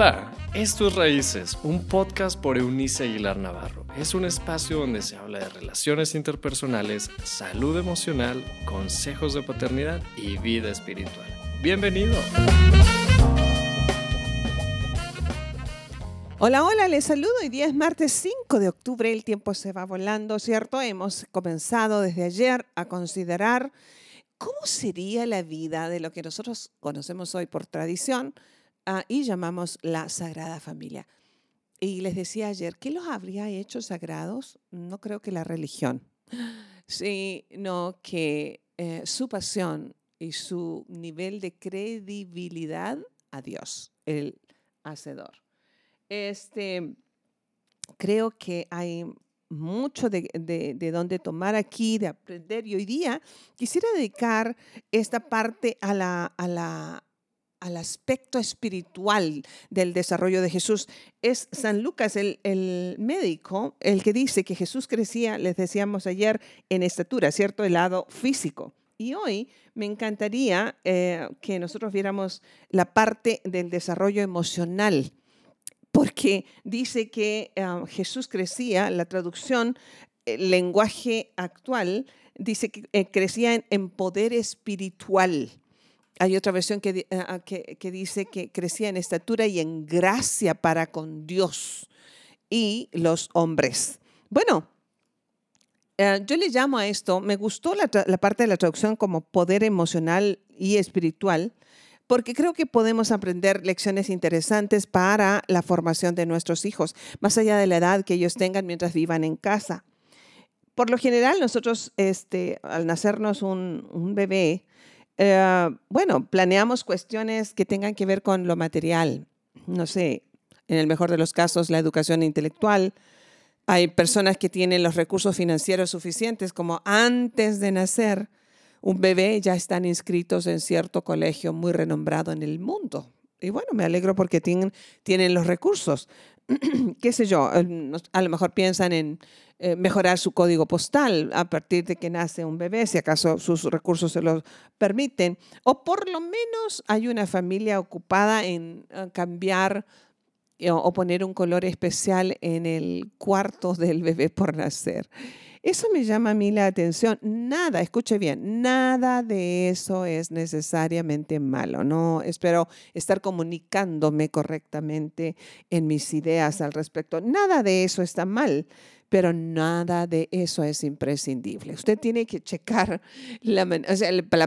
Hola, esto es Raíces, un podcast por Eunice Aguilar Navarro. Es un espacio donde se habla de relaciones interpersonales, salud emocional, consejos de paternidad y vida espiritual. Bienvenido. Hola, hola, les saludo. Hoy día es martes 5 de octubre, el tiempo se va volando, ¿cierto? Hemos comenzado desde ayer a considerar cómo sería la vida de lo que nosotros conocemos hoy por tradición Ah, y llamamos la Sagrada Familia. Y les decía ayer, ¿qué los habría hecho sagrados? No creo que la religión, sino que eh, su pasión y su nivel de credibilidad a Dios, el Hacedor. Este, creo que hay mucho de, de, donde tomar aquí, de aprender. Y hoy día quisiera dedicar esta parte a la, a la, al aspecto espiritual del desarrollo de Jesús. Es San Lucas, el, médico, el que dice que Jesús crecía, les decíamos ayer, en estatura, ¿cierto? El lado físico. Y hoy me encantaría eh, que nosotros viéramos la parte del desarrollo emocional, porque dice que eh, Jesús crecía, la traducción, el lenguaje actual, dice que eh, crecía en poder espiritual. Hay otra versión que, ah, que, dice que crecía en estatura y en gracia para con Dios y los hombres. Bueno, eh, yo le llamo a esto, me gustó la, parte de la traducción como poder emocional y espiritual, porque creo que podemos aprender lecciones interesantes para la formación de nuestros hijos, más allá de la edad que ellos tengan mientras vivan en casa. Por lo general, nosotros, este, al nacernos un, un bebé, eh, bueno, planeamos cuestiones que tengan que ver con lo material. No sé, en el mejor de los casos, la educación intelectual. Hay personas que tienen los recursos financieros suficientes como antes de nacer un bebé ya están inscritos en cierto colegio muy renombrado en el mundo. Y bueno, me alegro porque tienen, tienen los recursos. qué sé yo, a lo mejor piensan en eh, mejorar su código postal a partir de que nace un bebé, si acaso sus recursos se lo permiten, o por lo menos hay una familia ocupada en eh, cambiar eh, o poner un color especial en el cuarto del bebé por nacer. Eso me llama a mí la atención. Nada, escuche bien, nada de eso es necesariamente malo. No espero estar comunicándome correctamente en mis ideas al respecto. Nada de eso está mal pero nada de eso es imprescindible. Usted tiene que checar la,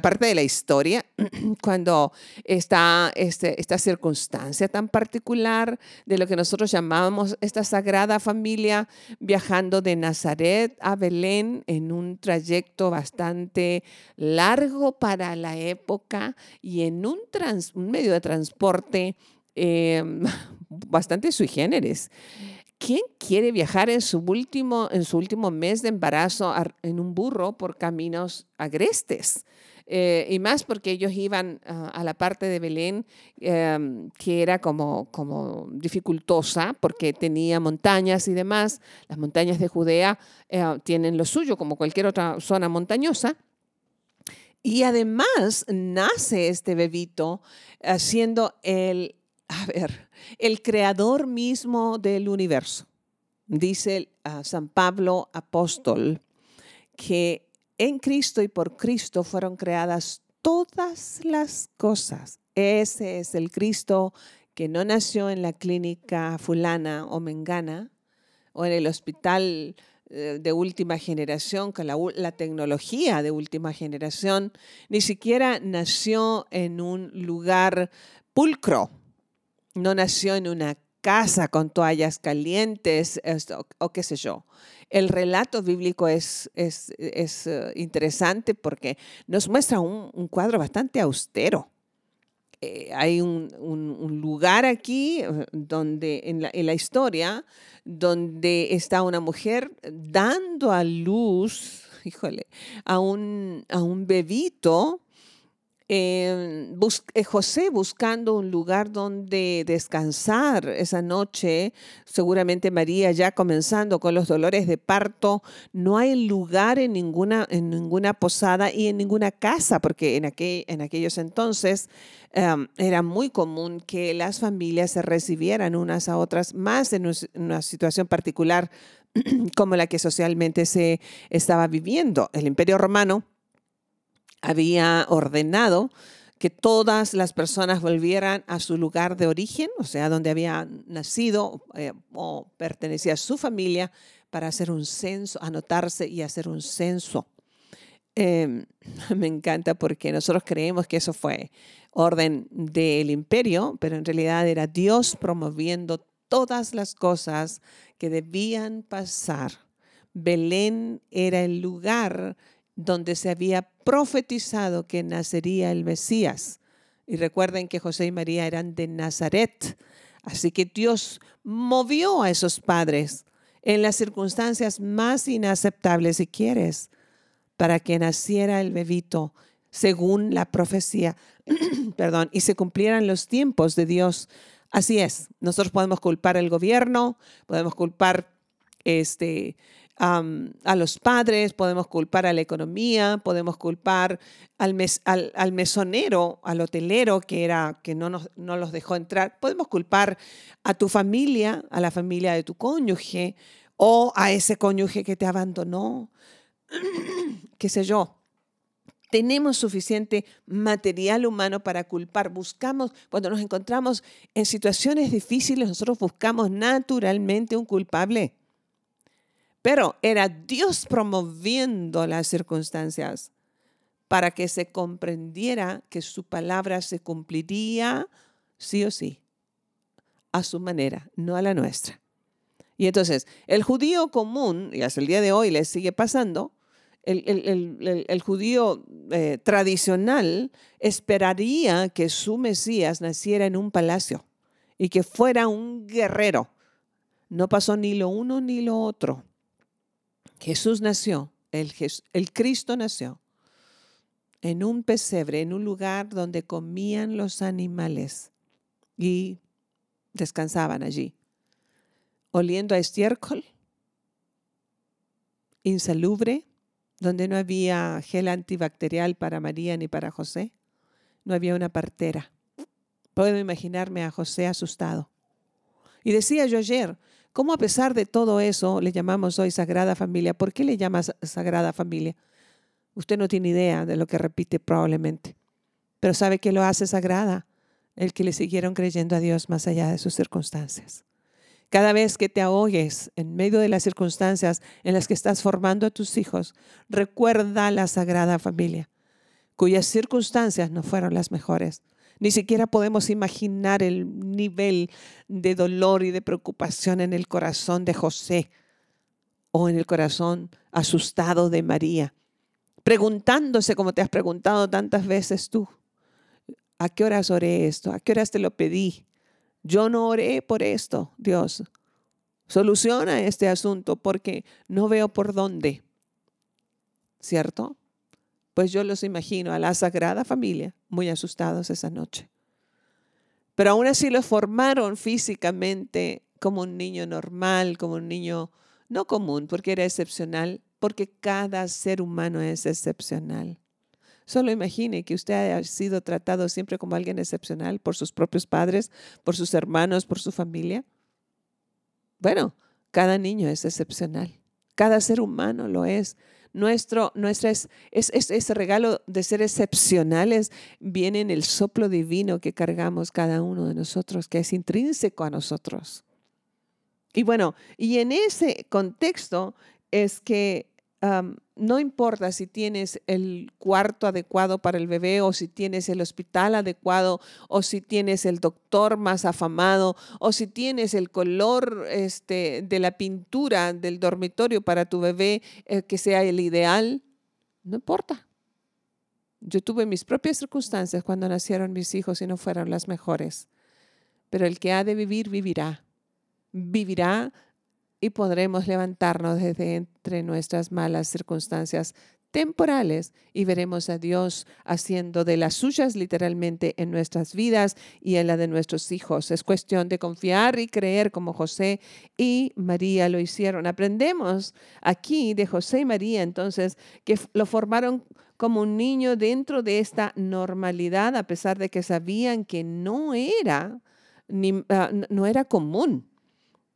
parte de la historia cuando está este, esta circunstancia tan particular de lo que nosotros llamamos esta sagrada familia viajando de Nazaret a Belén en un trayecto bastante largo para la época y en un, un medio de transporte em, bastante sui generis. ¿Quién quiere viajar en su último, en su último mes de embarazo en un burro por caminos agrestes? Eh, y más porque ellos iban a la parte de Belén em, que era como, como dificultosa porque tenía montañas y demás. Las montañas de Judea eh, tienen lo suyo como cualquier otra zona montañosa. Y además nace este bebito siendo el a ver, el creador mismo del universo. Dice San Pablo apóstol que en Cristo y por Cristo fueron creadas todas las cosas. Ese es el Cristo que no nació en la clínica fulana o mengana o en el hospital eh, de última generación, con la, tecnología de última generación, ni siquiera nació en un lugar pulcro, no nació en una casa con toallas calientes o, qué sé yo. El relato bíblico es, es, eh, interesante porque nos muestra un, cuadro bastante austero. Eh, hay un, lugar aquí eh, donde en la, en la, historia donde está una mujer dando a luz, híjole, a un, a un bebito eh, eh, José buscando un lugar donde descansar esa noche, seguramente María ya comenzando con los dolores de parto, no hay lugar en ninguna, en ninguna posada y en ninguna casa, porque en, en aquellos entonces em, era muy común que las familias se recibieran unas a otras, más en una situación particular como la que socialmente se estaba viviendo. El imperio romano había ordenado que todas las personas volvieran a su lugar de origen, o sea, donde había nacido eh, o pertenecía a su familia, para hacer un censo, anotarse y hacer un censo. Em, me encanta porque nosotros creemos que eso fue orden del imperio, pero en realidad era Dios promoviendo todas las cosas que debían pasar. Belén era el lugar donde se había profetizado que nacería el Mesías. Y recuerden que José y María eran de Nazaret. Así que Dios movió a esos padres en las circunstancias más inaceptables, si quieres, para que naciera el bebito según la profecía, perdón, y se cumplieran los tiempos de Dios. Así es, nosotros podemos culpar al gobierno, podemos culpar este, a los padres, podemos culpar a la economía, podemos culpar al, al, mesonero, al hotelero que, era, que no, nos, no los dejó entrar, podemos culpar a tu familia, a la familia de tu cónyuge o a ese cónyuge que te abandonó, qué sé yo. Tenemos suficiente material humano para culpar. Buscamos, cuando nos encontramos en situaciones difíciles, nosotros buscamos naturalmente un culpable. Pero era Dios promoviendo las circunstancias para que se comprendiera que su palabra se cumpliría sí o sí, a su manera, no a la nuestra. Y entonces, el judío común, y hasta el día de hoy le sigue pasando, el, judío eh, tradicional esperaría que su Mesías naciera en un palacio y que fuera un guerrero. No pasó ni lo uno ni lo otro. Jesús nació, el, Cristo nació en un pesebre, en un lugar donde comían los animales y descansaban allí, oliendo a estiércol, insalubre, donde no había gel antibacterial para María ni para José, no había una partera. Puedo imaginarme a José asustado. Y decía yo ayer, ¿Cómo a pesar de todo eso le llamamos hoy Sagrada Familia? ¿Por qué le llamas Sagrada Familia? Usted no tiene idea de lo que repite probablemente, pero sabe que lo hace sagrada el que le siguieron creyendo a Dios más allá de sus circunstancias. Cada vez que te ahogues en medio de las circunstancias en las que estás formando a tus hijos, recuerda la Sagrada Familia, cuyas circunstancias no fueron las mejores, ni siquiera podemos imaginar el nivel de dolor y de preocupación en el corazón de José o en el corazón asustado de María, preguntándose como te has preguntado tantas veces tú, ¿a qué horas oré esto? ¿A qué horas te lo pedí? Yo no oré por esto, Dios. Soluciona este asunto porque no veo por dónde. ¿Cierto? Pues yo los imagino a la Sagrada Familia muy asustados esa noche. Pero aún así lo formaron físicamente como un niño normal, como un niño no común, porque era excepcional, porque cada ser humano es excepcional. Solo imagine que usted haya sido tratado siempre como alguien excepcional por sus propios padres, por sus hermanos, por su familia. Bueno, cada niño es excepcional. Cada ser humano lo es nuestro, nuestra es, ese regalo de ser excepcionales viene en el soplo divino que cargamos cada uno de nosotros, que es intrínseco a nosotros. Y bueno, y en ese contexto es que no importa si tienes el cuarto adecuado para el bebé o si tienes el hospital adecuado o si tienes el doctor más afamado o si tienes el color este, de la pintura del dormitorio para tu bebé eh, que sea el ideal, no importa. Yo tuve mis propias circunstancias cuando nacieron mis hijos y no fueron las mejores. Pero el que ha de vivir, vivirá. Vivirá y podremos levantarnos desde entre nuestras malas circunstancias temporales y veremos a Dios haciendo de las suyas literalmente en nuestras vidas y en la de nuestros hijos. Es cuestión de confiar y creer como José y María lo hicieron. Aprendemos aquí de José y María entonces que lo formaron como un niño dentro de esta normalidad a pesar de que sabían que no era ni, ah, no era común.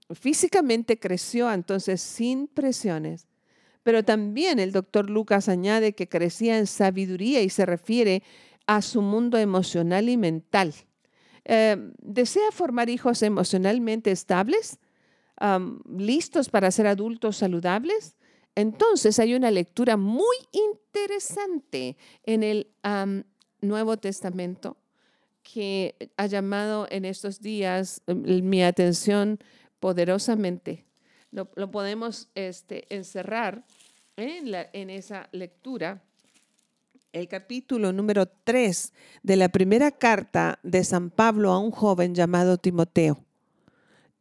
Físicamente creció entonces sin presiones pero también el doctor Lucas añade que crecía en sabiduría y se refiere a su mundo emocional y mental. Eh, ¿Desea formar hijos emocionalmente estables, listos para ser adultos saludables? Entonces hay una lectura muy interesante en el Nuevo Testamento que ha llamado en estos días em, mi atención poderosamente. Lo, podemos este, encerrar en, esa lectura el capítulo número 3 de la primera carta de San Pablo a un joven llamado Timoteo.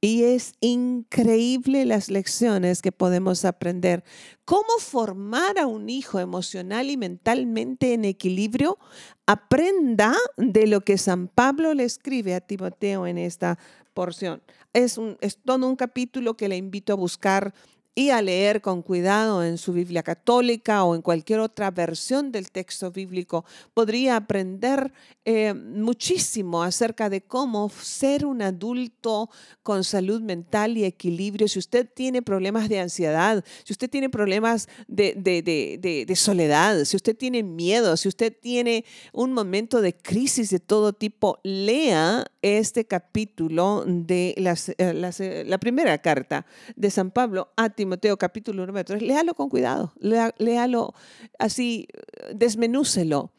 Y es increíble las lecciones que podemos aprender. ¿Cómo formar a un hijo emocional y mentalmente en equilibrio? Aprenda de lo que San Pablo le escribe a Timoteo en esta porción. Es, un, es todo un capítulo que le invito a buscar y a leer con cuidado en su Biblia católica o en cualquier otra versión del texto bíblico, podría aprender eh, muchísimo acerca de cómo ser un adulto con salud mental y equilibrio. Si usted tiene problemas de ansiedad, si usted tiene problemas de, de soledad, si usted tiene miedo, si usted tiene un momento de crisis de todo tipo, lea este capítulo de las, eh, eh, la primera carta de San Pablo a capítulo número 3. Léalo con cuidado, léalo así, desmenúcelo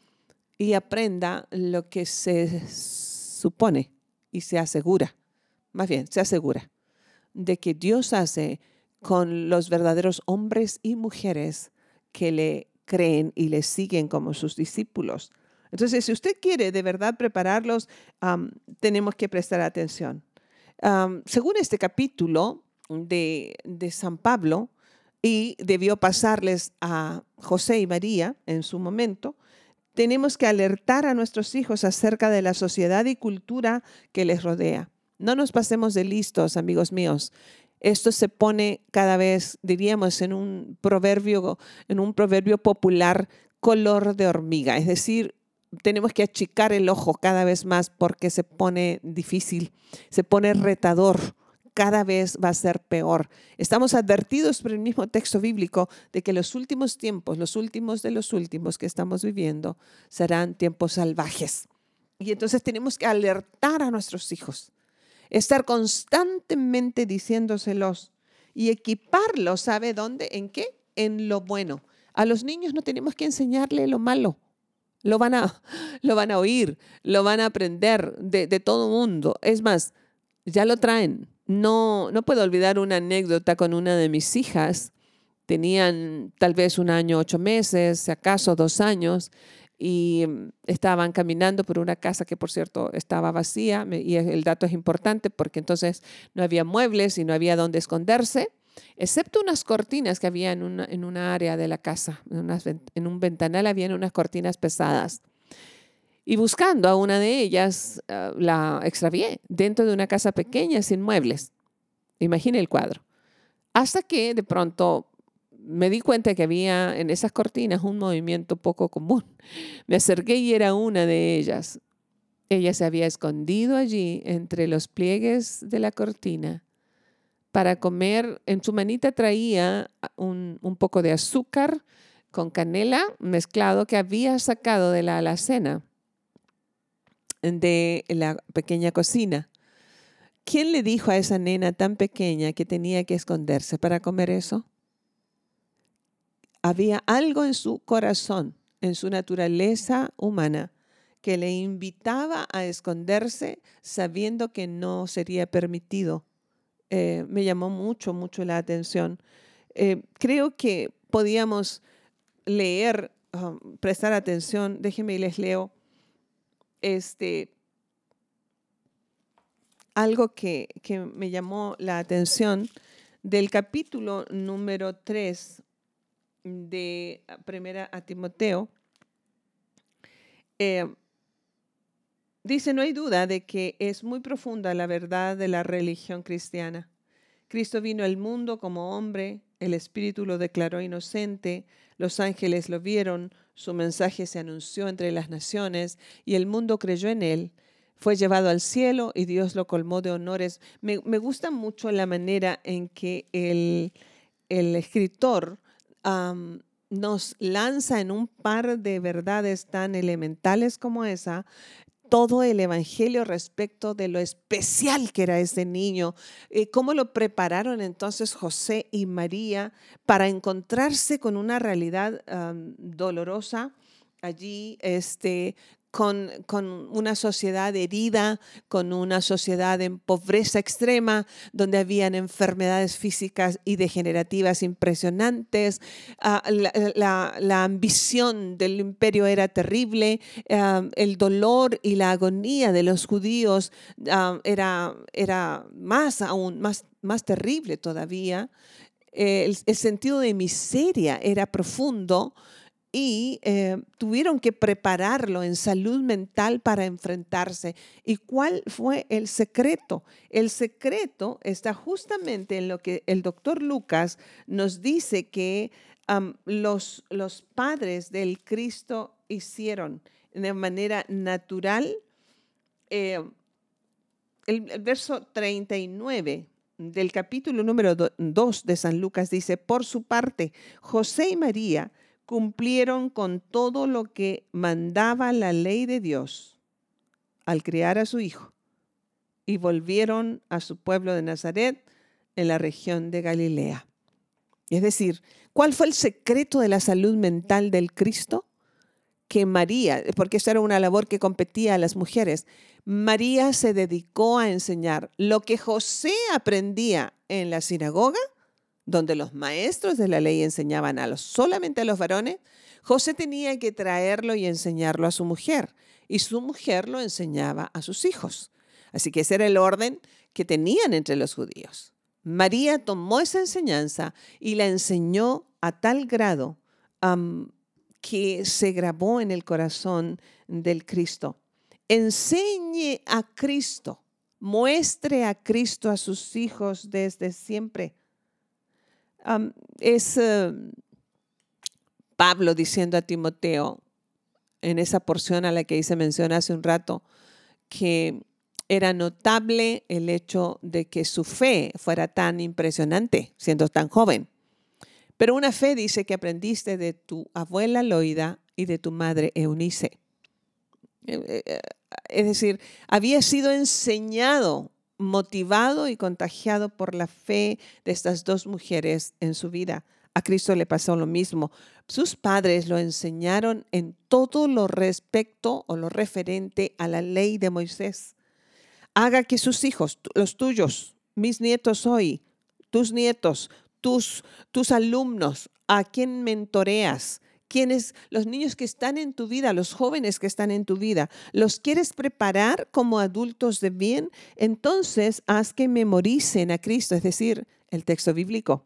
y aprenda lo que se supone y se asegura, más bien, se asegura de que Dios hace con los verdaderos hombres y mujeres que le creen y le siguen como sus discípulos. Entonces, si usted quiere de verdad prepararlos, tenemos que prestar atención. según este capítulo de, San Pablo, y debió pasarles a José y María en su momento, tenemos que alertar a nuestros hijos acerca de la sociedad y cultura que les rodea. No nos pasemos de listos, amigos míos. Esto se pone cada vez, diríamos, en un proverbio, en un proverbio popular, color de hormiga, es decir, tenemos que achicar el ojo cada vez más porque se pone difícil, se pone retador, cada vez va a ser peor. Estamos advertidos por el mismo texto bíblico de que los últimos tiempos, los últimos de los últimos que estamos viviendo, serán tiempos salvajes. Y entonces tenemos que alertar a nuestros hijos, estar constantemente diciéndoselos y equiparlos, ¿sabe dónde? ¿En qué? En lo bueno. A los niños no tenemos que enseñarle lo malo lo van a, lo van a oír, lo van a aprender de, de todo mundo. Es más, ya lo traen. No, no puedo olvidar una anécdota con una de mis hijas. Tenían tal vez un año, ocho meses, si acaso dos años, y mm, estaban caminando por una casa que, por cierto, estaba vacía. Y el dato es importante porque entonces no había muebles y no había dónde esconderse excepto unas cortinas que había en una, en una área de la casa, en, en un ventanal había unas cortinas pesadas. Y buscando a una de ellas, ah, la extravié dentro de una casa pequeña sin muebles. Imagine el cuadro. Hasta que de pronto me di cuenta que había en esas cortinas un movimiento poco común. Me acerqué y era una de ellas. Ella se había escondido allí entre los pliegues de la cortina para comer. En su manita traía un, poco de azúcar con canela mezclado que había sacado de la alacena de la pequeña cocina. ¿Quién le dijo a esa nena tan pequeña que tenía que esconderse para comer eso? Había algo en su corazón, en su naturaleza humana, que le invitaba a esconderse sabiendo que no sería permitido eh, me llamó mucho, mucho la atención. Eh, creo que podíamos leer, um, prestar atención, déjenme y les leo, este, algo que, que me llamó la atención del capítulo número 3 de primera a Timoteo, eh, dice, no hay duda de que es muy profunda la verdad de la religión cristiana. Cristo vino al mundo como hombre, el Espíritu lo declaró inocente, los ángeles lo vieron, su mensaje se anunció entre las naciones y el mundo creyó en él. Fue llevado al cielo y Dios lo colmó de honores. Me, gusta mucho la manera en que el, escritor nos lanza en un par de verdades tan elementales como esa, todo el Evangelio respecto de lo especial que era ese niño, eh, cómo lo prepararon entonces José y María para encontrarse con una realidad dolorosa allí, este, con, una sociedad herida, con una sociedad en pobreza extrema, donde habían enfermedades físicas y degenerativas impresionantes. Ah, la, ambición del imperio era terrible, ah, el dolor y la agonía de los judíos ah, era, era más aún, más, más terrible todavía. el sentido de miseria era profundo y eh, tuvieron que prepararlo en salud mental para enfrentarse. ¿Y cuál fue el secreto? El secreto está justamente en lo que el doctor Lucas nos dice que los, los padres del Cristo hicieron de manera natural. Eh, el, el verso 39 del capítulo número 2 de San Lucas dice, por su parte, José y María, cumplieron con todo lo que mandaba la ley de Dios al criar a su hijo y volvieron a su pueblo de Nazaret en la región de Galilea. Es decir, ¿cuál fue el secreto de la salud mental del Cristo? Que María, porque esta era una labor que competía a las mujeres, María se dedicó a enseñar lo que José aprendía en la sinagoga, donde los maestros de la ley enseñaban a los, solamente a los varones, José tenía que traerlo y enseñarlo a su mujer, y su mujer lo enseñaba a sus hijos. Así que ese era el orden que tenían entre los judíos. María tomó esa enseñanza y la enseñó a tal grado que se grabó en el corazón del Cristo. Enseñe a Cristo, muestre a Cristo a sus hijos desde siempre es eh, Pablo diciendo a Timoteo en esa porción a la que hice mención hace un rato, que era notable el hecho de que su fe fuera tan impresionante, siendo tan joven. Pero una fe dice que aprendiste de tu abuela Loida y de tu madre Eunice. Eh, eh, es decir, había sido enseñado motivado y contagiado por la fe de estas dos mujeres en su vida. A Cristo le pasó lo mismo. Sus padres lo enseñaron en todo lo respecto o lo referente a la ley de Moisés. Haga que sus hijos, los tuyos, mis nietos hoy, tus nietos, tus, tus alumnos, a quien mentoreas, quienes, los niños que están en tu vida, los jóvenes que están en tu vida, los quieres preparar como adultos de bien, entonces haz que memoricen a Cristo, es decir, el texto bíblico.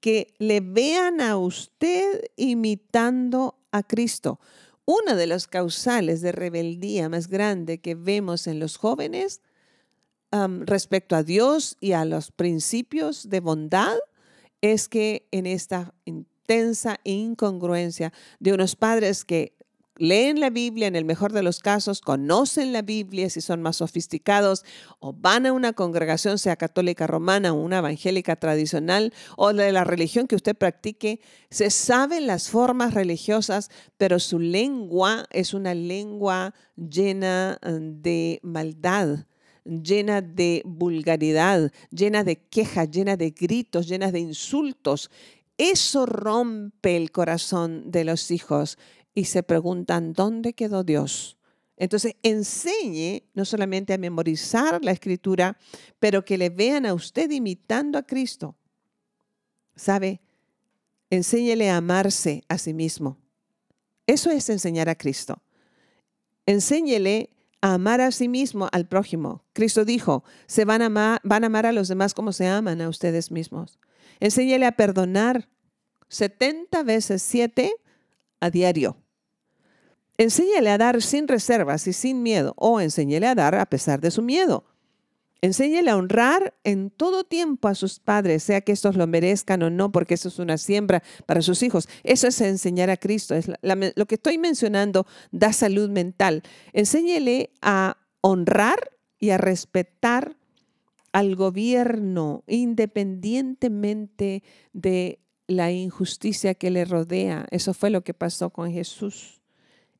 Que le vean a usted imitando a Cristo. Una de las causales de rebeldía más grande que vemos en los jóvenes respecto a Dios y a los principios de bondad es que en esta intensa incongruencia de unos padres que leen la Biblia en el mejor de los casos, conocen la Biblia si son más sofisticados, o van a una congregación, sea católica romana o una evangélica tradicional, o de la religión que usted practique, se saben las formas religiosas, pero su lengua es una lengua llena eh, de maldad llena de vulgaridad, llena de quejas, llena de gritos, llena de insultos. Eso rompe el corazón de los hijos y se preguntan, ¿dónde quedó Dios? Entonces, enseñe no solamente a memorizar la escritura, pero que le vean a usted imitando a Cristo. ¿Sabe? Enséñele a amarse a sí mismo. Eso es enseñar a Cristo. Enséñele a amar a sí mismo al prójimo. Cristo dijo, se van a, amar, van a amar a los demás como se aman a ustedes mismos. Enséñele a perdonar 70 veces 7 a diario. Enséñale a dar sin reservas y sin miedo, o enséñale a dar a pesar de su miedo. Enséñale a honrar en todo tiempo a sus padres, sea que estos lo merezcan o no, porque eso es una siembra para sus hijos. Eso es enseñar a Cristo. Es lo que estoy mencionando da salud mental. Enséñale a honrar y a respetar al gobierno independientemente de la injusticia que le rodea. Eso fue lo que pasó con Jesús.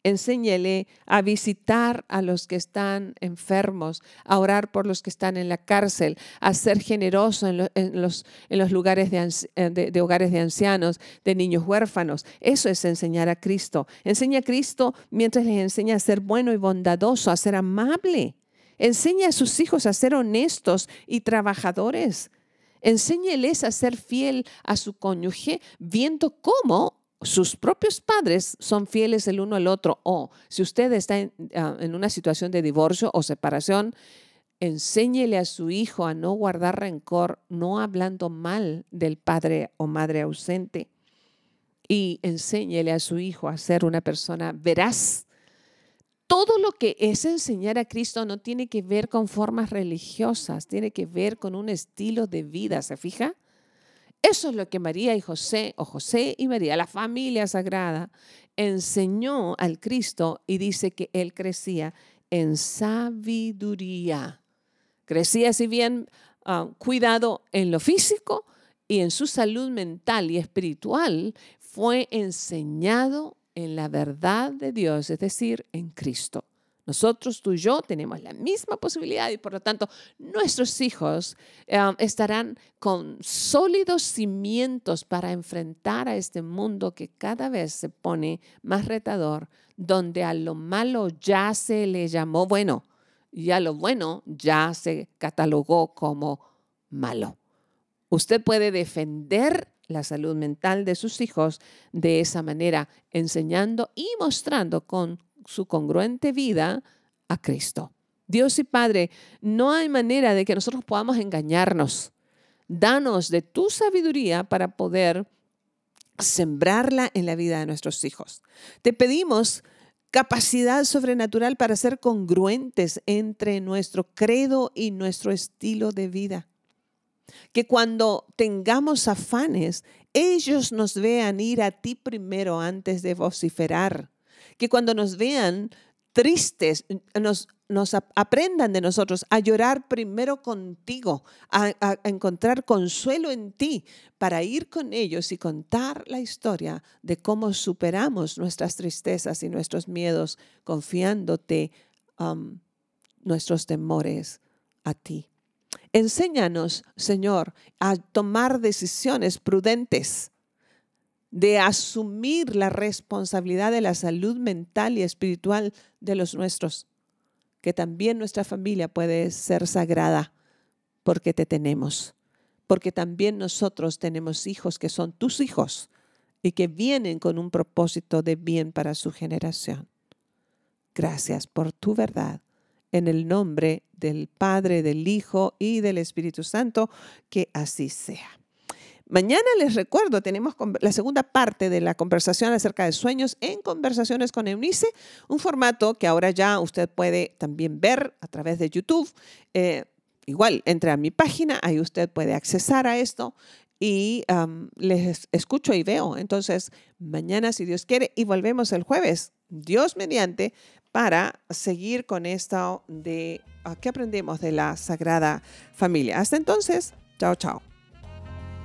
Enséñele a visitar a los que están enfermos, a orar por los que están en la cárcel, a ser generoso en, los, lugares eh, de, de, hogares de ancianos, de niños huérfanos. Eso es enseñar a Cristo. Enseña a Cristo mientras les enseña a ser bueno y bondadoso, a ser amable. Enseña a sus hijos a ser honestos y trabajadores. Enséñeles a ser fiel a su cónyuge, viendo cómo sus propios padres son fieles el uno al otro. O si usted está ah, en, una situación de divorcio o separación, enséñele a su hijo a no guardar rencor, no hablando mal del padre o madre ausente. Y enséñele a su hijo a ser una persona veraz. Todo lo que es enseñar a Cristo no tiene que ver con formas religiosas, tiene que ver con un estilo de vida, ¿se fija? Eso es lo que María y José, o José y María, la familia sagrada, enseñó al Cristo y dice que él crecía en sabiduría. Crecía, si bien ah, cuidado en lo físico y en su salud mental y espiritual, fue enseñado en la verdad de Dios, es decir, en Cristo. Nosotros, tú y yo, tenemos la misma posibilidad y por lo tanto nuestros hijos eh, estarán con sólidos cimientos para enfrentar a este mundo que cada vez se pone más retador, donde a lo malo ya se le llamó bueno y a lo bueno ya se catalogó como malo. Usted puede defender la salud mental de sus hijos de esa manera, enseñando y mostrando con su congruente vida a Cristo. Dios y Padre, no hay manera de que nosotros podamos engañarnos. Danos de tu sabiduría para poder sembrarla en la vida de nuestros hijos. Te pedimos capacidad sobrenatural para ser congruentes entre nuestro credo y nuestro estilo de vida. Que cuando tengamos afanes, ellos nos vean ir a ti primero antes de vociferar que cuando nos vean tristes, nos, aprendan de nosotros a llorar primero contigo, a, a, encontrar consuelo en ti, para ir con ellos y contar la historia de cómo superamos nuestras tristezas y nuestros miedos, confiándote um, nuestros temores a ti. Enséñanos, Señor, a tomar decisiones prudentes de asumir la responsabilidad de la salud mental y espiritual de los nuestros, que también nuestra familia puede ser sagrada porque te tenemos, porque también nosotros tenemos hijos que son tus hijos y que vienen con un propósito de bien para su generación. Gracias por tu verdad. En el nombre del Padre, del Hijo y del Espíritu Santo, que así sea. Mañana les recuerdo, tenemos la segunda parte de la conversación acerca de sueños en Conversaciones con Eunice, un formato que ahora ya usted puede también ver a través de YouTube. Eh, igual, entre a mi página, ahí usted puede accesar a esto y les escucho y veo. Entonces, mañana, si Dios quiere, y volvemos el jueves, Dios mediante, para seguir con esto de ah, qué aprendemos de la Sagrada Familia. Hasta entonces, chao, chao.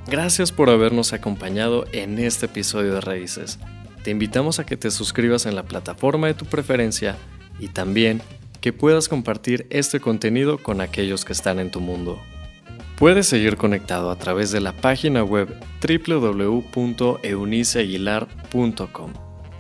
Gracias por habernos acompañado en este episodio de Raíces. Te invitamos a que te suscribas en la plataforma de tu preferencia y también que puedas compartir este contenido con aquellos que están en tu mundo. Puedes seguir conectado a través de la página web www.euniceaguilar.com.